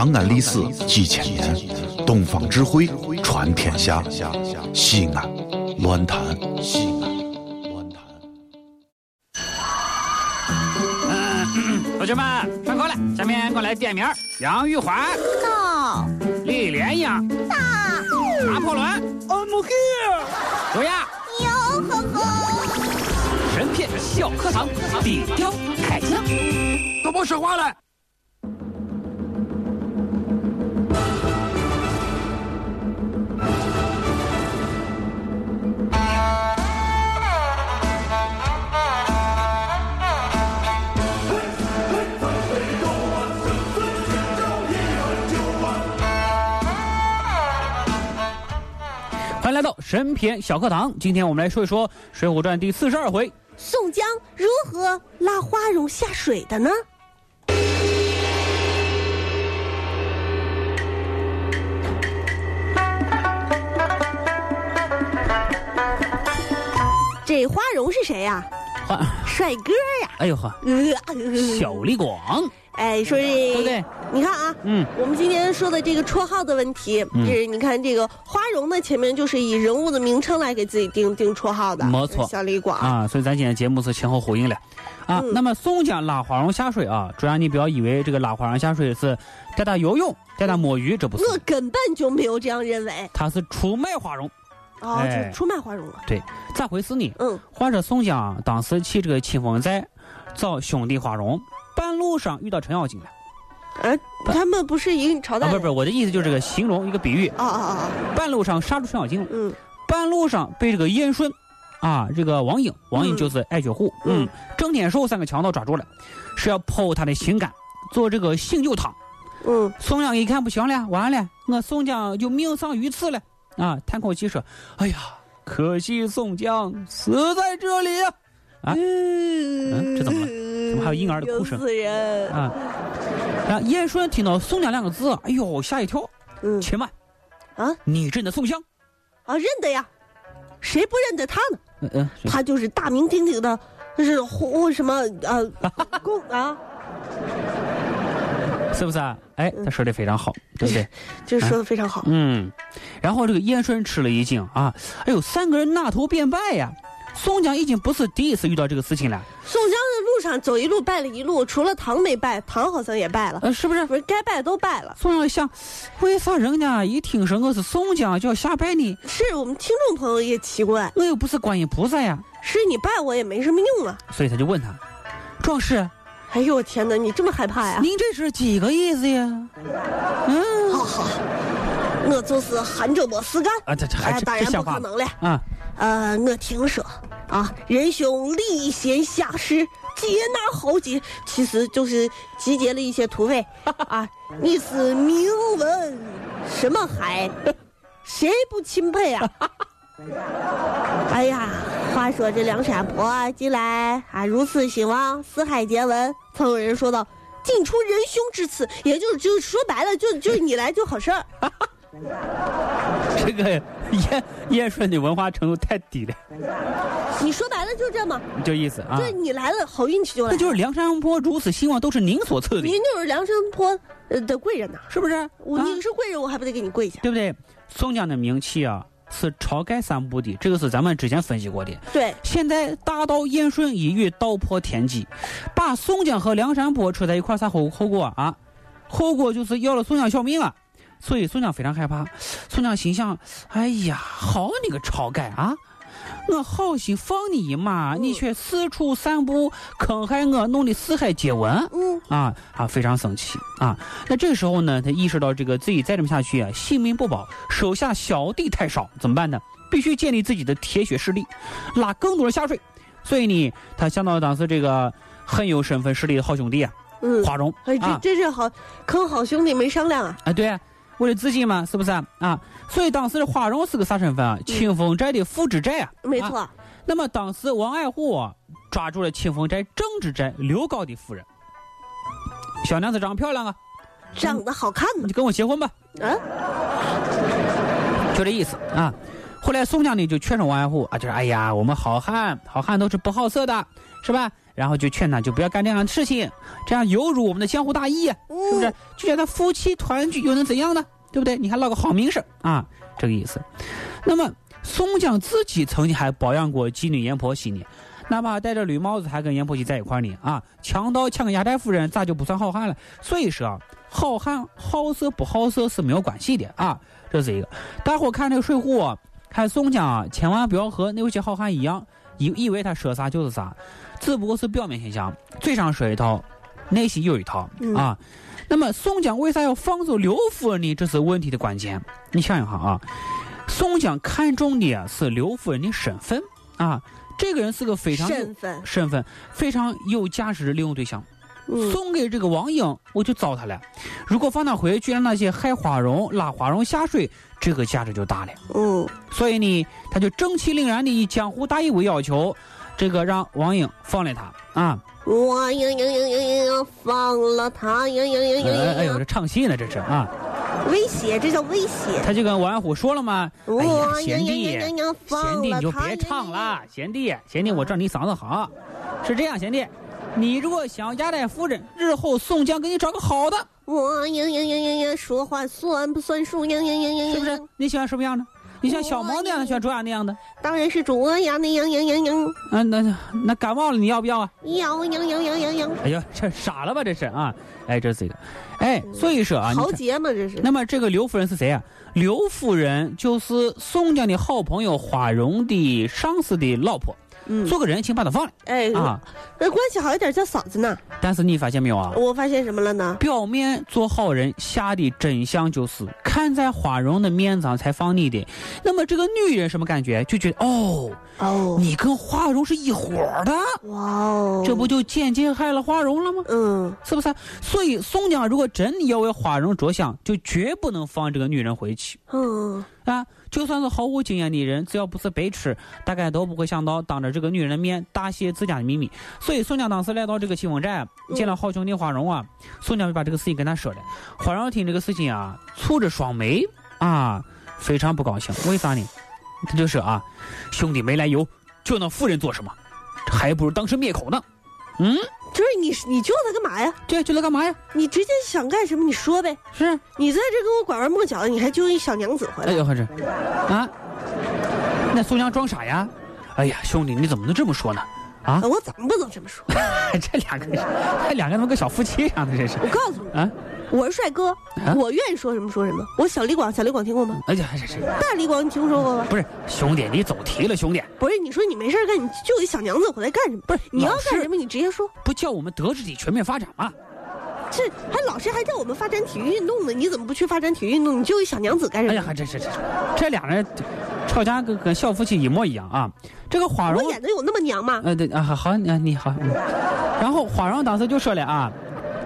长安历史几千年，东方智慧传天下。西安，乱谈西安，乱谈。同学们上课了，下面我来点名：杨玉环、到李莲英、到拿破仑、I'm here。卓雅。哟呵呵，神片小课堂，底雕开讲。都别说话了。欢迎来到神篇小课堂，今天我们来说一说《水浒传》第四十二回。宋江如何拉花荣下水的呢？这花荣是谁呀、欢，帅哥呀、哎呦呵，呃小李广，哎，说这对不对？你看啊，嗯，我们今天说的这个绰号的问题，嗯就是你看这个花荣的，前面就是以人物的名称来给自己定定绰号的，没错小李广。啊，所以咱今天节目是前后呼应了。啊，嗯那么宋江拉花荣下水啊，主要你不要以为这个拉花荣下水是带他游泳、带他摸鱼，这不是，我根本就没有这样认为。他是出卖花荣。哦，哎就出卖花荣了。对，咋回事呢？嗯，话说宋江当时去这个清风寨找兄弟花荣，半路上遇到程咬金了。呃，他们不是一个朝代啊，的？不是不是，我的意思就是这个形容一个比喻，啊啊啊！半路上杀出程咬金了，嗯半路上被这个燕顺。啊，这个王英，王英嗯就是爱雪户，嗯嗯，郑天寿三个强盗抓住了，是要剖他的心肝，做这个醒酒汤。嗯，宋江一看不行了，完了，我宋江就命丧于此了。啊，叹口气说：“哎呀，可惜宋江死在这里啊！”啊嗯这怎么了还有婴儿的哭声有死人。啊，燕顺听到宋江两个字，哎呦，吓一跳。嗯且慢，啊你认得宋江？啊，认得呀，谁不认得他呢？嗯嗯，他就是大名鼎鼎的，就是胡什么呃 公啊，是不是啊？哎，他说的非常好，对不对？就是说的非常好。嗯，然后这个燕顺吃了一惊啊，哎呦，三个人纳头便拜呀。宋江已经不是第一次遇到这个事情了，宋江上走一路拜了一路，除了唐没拜，唐好像也拜了，呃，是不是？不是该拜都拜了。宋江想，为啥人家一听说我是宋江就要下拜呢？是我们听众朋友也奇怪，我又不是观音菩萨呀，是你拜我也没什么用啊。所以他就问他，壮士，哎呦我天哪，你这么害怕呀？您这是几个意思呀？嗯，好好，我就是含着没事干。啊，这这还哎，是当然？不可能了。啊，呃，我听说啊，仁兄礼贤下士，接纳豪杰，其实就是集结了一些土匪 啊。你是名闻什么海，谁不钦佩啊？哎呀，话说这梁山泊近来啊如此兴旺，四海皆闻。曾有人说道：“尽出仁兄之词，也就是就是说白了，就就你来就好事儿。这个燕燕顺的文化程度太低了，你说白了就这么，就意思啊就。是你来了，好运气就来了。那就是梁山泊如此兴旺，都是您所赐的，您就是梁山泊呃的贵人呐、是不是？我、啊你是贵人，我还不得给你跪下？对不对？宋江的名气啊，是晁盖三部的，这个是咱们之前分析过的。对，现在大盗燕顺一语道破天机，把宋江和梁山泊扯在一块儿，啥后后果啊？啊，后果就是要了宋江小命啊！所以宋江非常害怕。宋江心想：哎呀，好你个晁盖啊！我好心放你一马，你却四处散布，坑害我，弄得四海皆闻。嗯，啊啊，非常生气啊！那这个时候呢，他意识到这个自己再这么下去啊，性命不保，手下小弟太少，怎么办呢？必须建立自己的铁血势力，拉更多人下水。所以呢，他想到当时这个很有身份实力的好兄弟啊，嗯，华容哎，这啊这是好坑好兄弟没商量啊。啊，对啊，为了自己嘛，是不是啊？啊，所以当时的花荣是个啥身份啊？清风寨的副支寨啊。没错，啊那么当时王爱虎啊抓住了清风寨正支寨刘高的夫人，小娘子长得漂亮啊，长得好看呢你。跟我结婚吧。啊，就这意思啊。后来宋江呢就劝说王安虎啊，就是哎呀，我们好汉，好汉都是不好色的，是吧？然后就劝他，就不要干这样的事情，这样有辱我们的江湖大义，是不是？就叫他夫妻团聚又能怎样呢？对不对？你还落个好名声啊，这个意思。那么宋江自己曾经还保养过妓女阎婆惜呢，哪怕戴着绿帽子还跟阎婆惜在一块呢啊！强盗抢个压寨夫人，咋就不算好汉了？所以说，好汉好色不好色是没有关系的啊，这是一个。大伙看这个《水浒》，看宋江啊，千万不要和那些好汉一样，以以为他说啥就是啥，只不过是表面现象，嘴上说一套，内心有一套啊。那么宋江为啥要放走刘夫人呢？这是问题的关键。你想一下啊，宋江看中的是刘夫人的身份啊，这个人是个非常身份身份非常有价值的利用对象。嗯送给这个王英，我就糟蹋了。如果放他回去，让那些害花荣、拉花荣下水，这个价值就大了。嗯，所以呢，他就正气凛然的以江湖大义为要求，这个让王英放了他啊。我呀呀呀呀呀呀，放了他呀呀呀呀哎哎呦，这唱戏呢，这是啊。威胁，这叫威胁。他就跟王安虎说了嘛，哎呀，贤弟，贤弟你就别唱了，贤弟，贤弟，我知道你嗓子好，是这样，贤弟，你如果想压寨夫人，日后宋江给你找个好的，我呀呀呀呀呀，说话算不算数呀呀呀呀呀？是不是？你喜欢什么样的？你像小猫那样的，喜欢卓雅那样的？当然是卓雅那样呀呀呀，嗯、那那那感冒了你要不要啊？要呀呀呀呀呀，哎呀，这傻了吧这是啊！哎，这是一个，哎，所以说啊，豪杰嘛这是。那么这个刘夫人是谁啊？刘夫人就是宋江的好朋友花荣的上司的老婆，嗯做个人情把她放了哎啊。那关系好一点叫嫂子呢。但是你发现没有啊？我发现什么了呢？表面做好人，下的真相就是看在花荣的面子上才放你的。那么这个女人什么感觉？就觉得哦，哦，你跟花荣是一伙儿的，哇哦，这不就间接害了花荣了吗？嗯是不是？所以宋江如果真的要为花荣着想，就绝不能放这个女人回去嗯啊！就算是毫无经验的人，只要不是白痴，大概都不会想到当着这个女人的面大泄自家的秘密。所以宋江当时来到这个清风寨，见了好兄弟花荣啊，宋江就把这个事情跟他说了。花荣听这个事情啊，蹙着双眉啊，非常不高兴。为啥呢？他就是啊，兄弟没来由，就那妇人做什么？还不如当时灭口呢。嗯，就是你你救他干嘛呀？对，救他干嘛呀？你直接想干什么你说呗。是。你在这跟我拐弯抹角的，你还救一小娘子回来？哎呦呵这，啊，那宋江装傻呀？哎呀，兄弟，你怎么能这么说呢？啊，啊我怎么不能这么说？这两个人，这两个怎么跟小夫妻一样的？这是我告诉你，啊？我是帅哥，啊我愿意说什么说什么。我小李广，小李广听过吗？哎呀，这是大李广你听说过吗？不是兄弟？你走题了，兄弟，不是，你说你没事干，你就一小娘子回来干什么？不是，你要干什么你直接说。不叫我们德智体全面发展吗？这还老师还叫我们发展体育运动呢，你怎么不去发展体育运动？你就一小娘子干什么？哎呀，还这这这这俩人吵架跟跟小夫妻一模一样啊！这个花荣我，演的有那么娘吗？呃，对啊，好，好，你你好。嗯然后花荣当时就说了啊，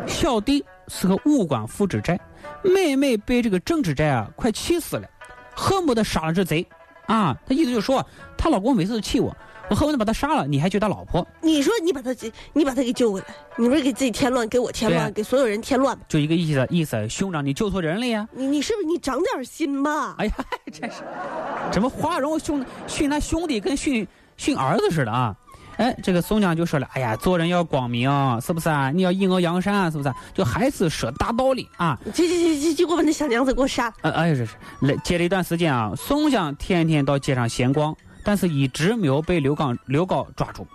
小弟是个武官副知寨，妹妹被这个郑知寨啊快气死了，恨不得杀了这贼啊！他意思就是说，她老公每次都气我，我恨不得把他杀了，你还救他老婆，你说你把他给你把他给救回来，你不是给自己添乱，给我添乱，啊给所有人添乱吗？就一个意思意思，兄长你救错人了呀！你你是不是你长点心吧？哎呀，真是，怎么花荣兄训他兄弟跟训训儿子似的啊？哎，这个宋江就说了，哎呀，做人要光明，是不是啊？你要引恶扬善，是不是啊？就还是说大道理啊。去去去去，就给我把那小娘子给我杀了。呃，哎呀，这是来接了一段时间啊，宋江天天到街上闲逛，但是一直没有被刘刚、刘高抓住。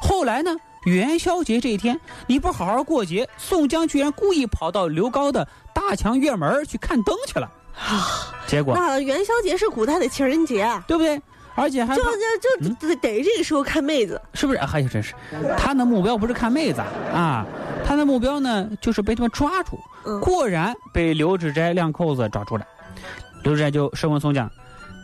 后来呢，元宵节这一天，你不好好过节，宋江居然故意跑到刘高的大墙院门去看灯去了。啊结果，那元宵节是古代的情人节啊，对不对？而且还就把就就得得这个时候看妹子。是不是？哎呀，真是，他的目标不是看妹子啊，他的目标呢就是被他们抓住。嗯果然被刘志斋两口子抓住了。刘志斋就审问宋江：“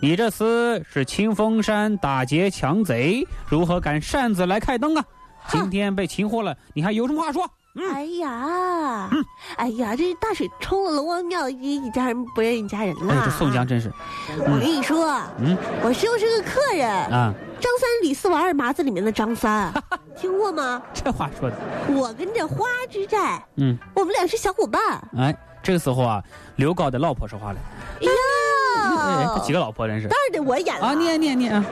你这厮是清风山打劫强贼，如何敢擅自来开灯啊？今天被擒获了，你还有什么话说？”哎呀，哎呀，这大水冲了龙王庙，一一家人不认一家人了。哎，了。这宋江真是，我跟你说，嗯。我就是个客人，啊，张三李四王二麻子里面的张三，听过吗？这话说的，我跟这花之寨，嗯，我们俩是小伙伴。哎，这个时候啊，刘高的老婆说话了。哎呀，几个老婆真是。当然得我演了。啊！念念念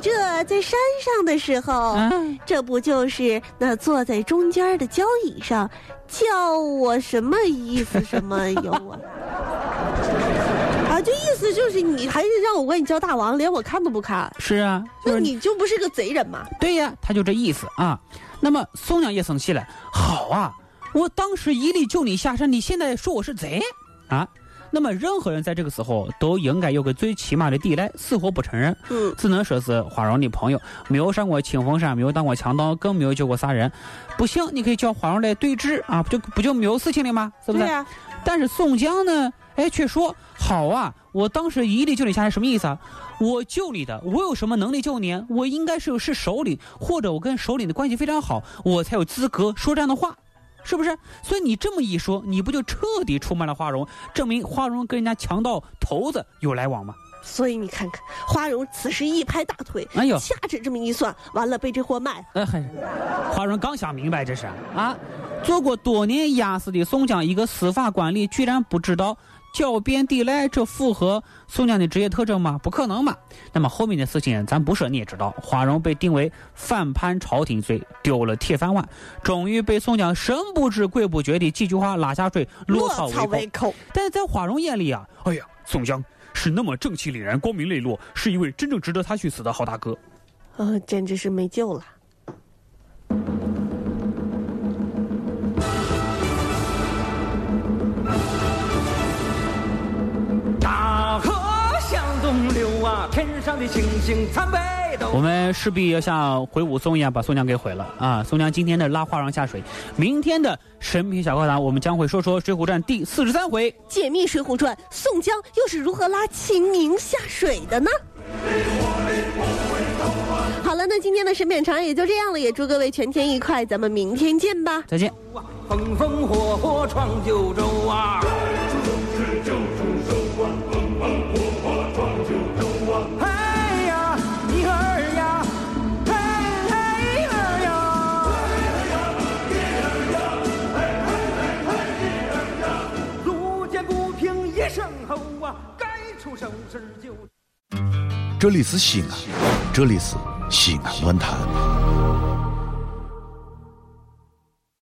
这在山上的时候，嗯这不就是那坐在中间的交椅上，叫我什么意思？什么有我？啊，就意思就是你还是让我管你叫大王，连我看都不看，是啊，就是那你就不是个贼人嘛？对呀，他就这意思啊。那么宋江也生气了，好啊，我当时一力救你下山，你现在说我是贼啊？那么任何人在这个时候都应该有个最起码的抵赖，死活不承认，嗯，只能说是花荣的朋友，没有上过清风山，没有当过强盗，更没有救过啥人。不行，你可以叫花荣来对质啊，不就不就没有事情了吗？是不是？但是宋江呢，哎，却说好啊，我当时一力救你下来，什么意思啊？我救你的，我有什么能力救你？我应该是是首领，或者我跟首领的关系非常好，我才有资格说这样的话，是不是？所以你这么一说，你不就彻底出卖了花荣，证明花荣跟人家强盗头子有来往吗？所以你看看，花荣此时一拍大腿，哎呦掐指这么一算，完了被这货卖了。呃，还是花荣刚想明白这是啊，做过多年押司的宋江，一个司法官吏，居然不知道狡辩抵赖，这符合宋江的职业特征吗？不可能嘛。那么后面的事情咱不说你也知道，花荣被定为反叛朝廷罪，丢了铁饭碗，终于被宋江神不知鬼不觉的几句话拉下水，落草为。寇。但是在花荣眼里啊，哎呀，宋江是那么正气凛然、光明磊落，是一位真正值得他去死的好大哥。呃，简直是没救了。天上的星星参北斗。我们势必要像回武松一样把宋江给毁了啊！宋江今天的拉花郎下水，明天的神秘小课堂，我们将会说说《水浒传》第四十三回。解密《水浒传》，宋江又是如何拉秦明下水的呢？好了，那今天的审美长也就这样了，也祝各位全天愉快，咱们明天见吧。再见。风风火火闯九州啊！这里是西安，这里是西安论坛。